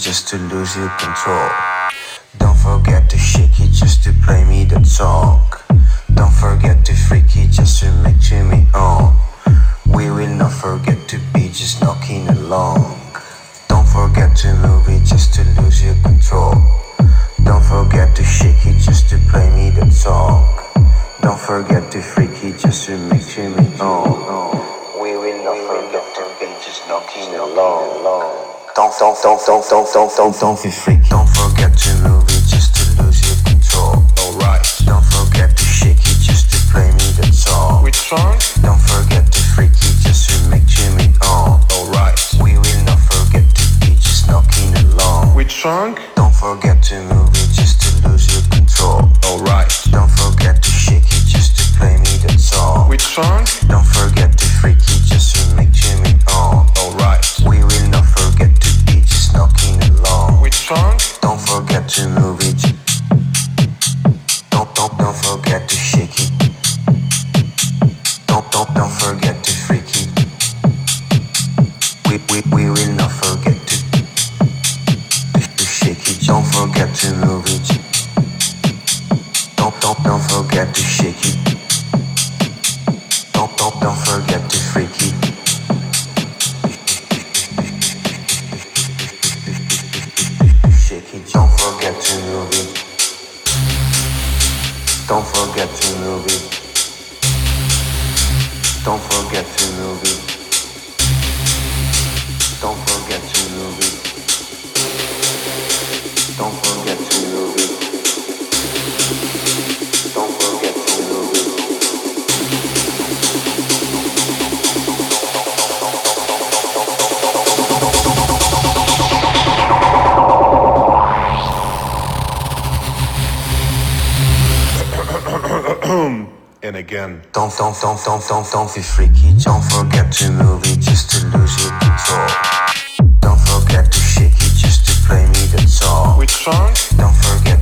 just to lose your control. don't be freaky. and again. Don't, don't, don't, don't, don't, don't be freaky. Don't forget to move it just to lose your control. Don't forget to shake it just to play me, that's all. Which song? Don't forget.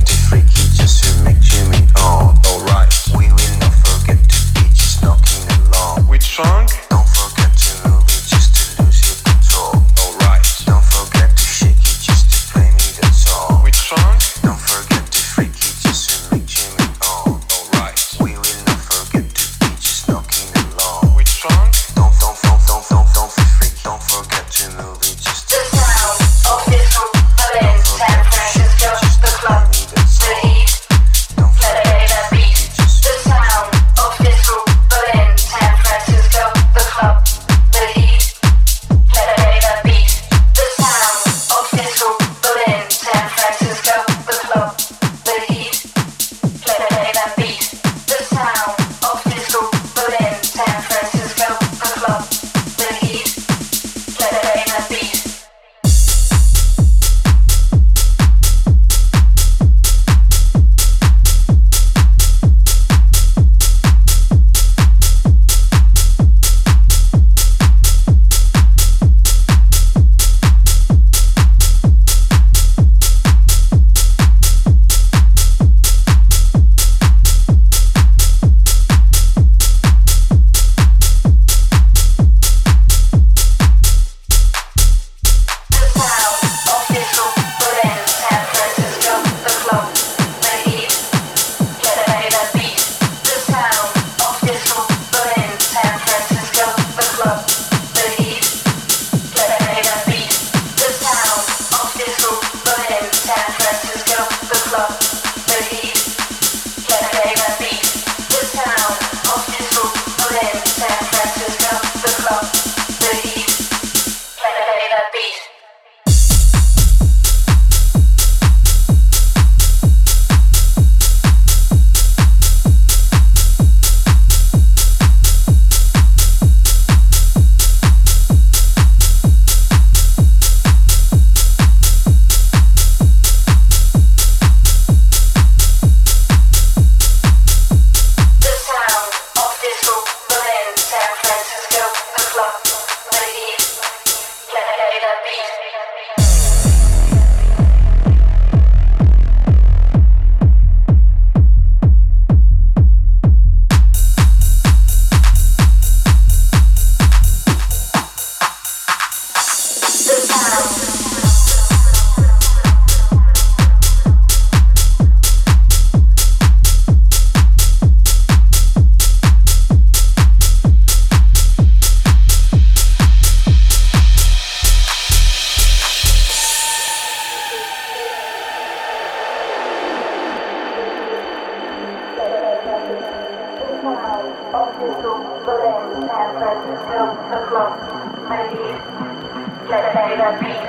the beat,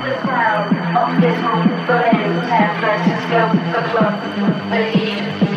the of this moment burning San Francisco, the club, believe.